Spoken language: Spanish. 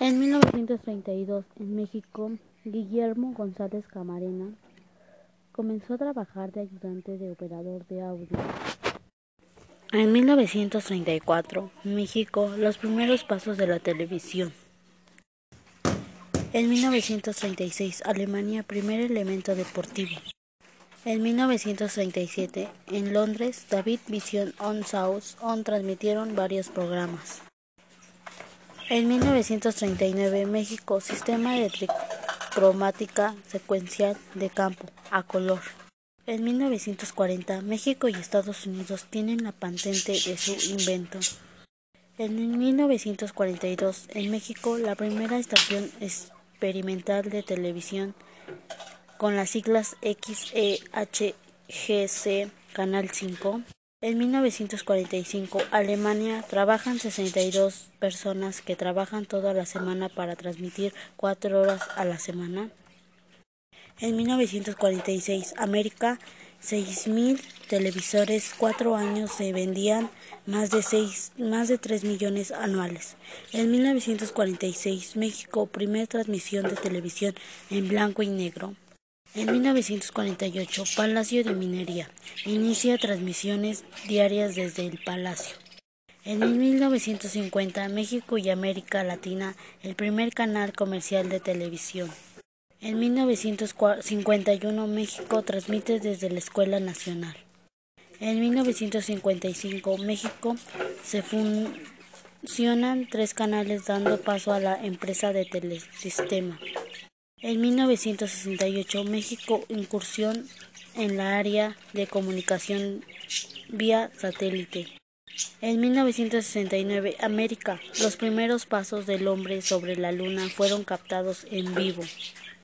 En 1932, en México, Guillermo González Camarena comenzó a trabajar de ayudante de operador de audio. En 1934, México, los primeros pasos de la televisión. En 1936, Alemania, primer elemento deportivo. En 1937, en Londres, David Vision on South On transmitieron varios programas. En 1939, México, sistema de tricromática secuencial de campo a color. En 1940, México y Estados Unidos tienen la patente de su invento. En 1942, en México, la primera estación experimental de televisión con las siglas XEHGC Canal 5. En 1945, Alemania, trabajan 62 personas que trabajan toda la semana para transmitir cuatro horas a la semana. En 1946, América, 6.000 televisores, cuatro años se vendían más de, 6, más de 3 millones anuales. En 1946, México, primera transmisión de televisión en blanco y negro. En 1948, Palacio de Minería inicia transmisiones diarias desde el Palacio. En 1950, México y América Latina, el primer canal comercial de televisión. En 1951, México transmite desde la Escuela Nacional. En 1955, México se funcionan tres canales dando paso a la empresa de telesistema. En 1968, México incursión en la área de comunicación vía satélite. En 1969, América, los primeros pasos del hombre sobre la Luna fueron captados en vivo.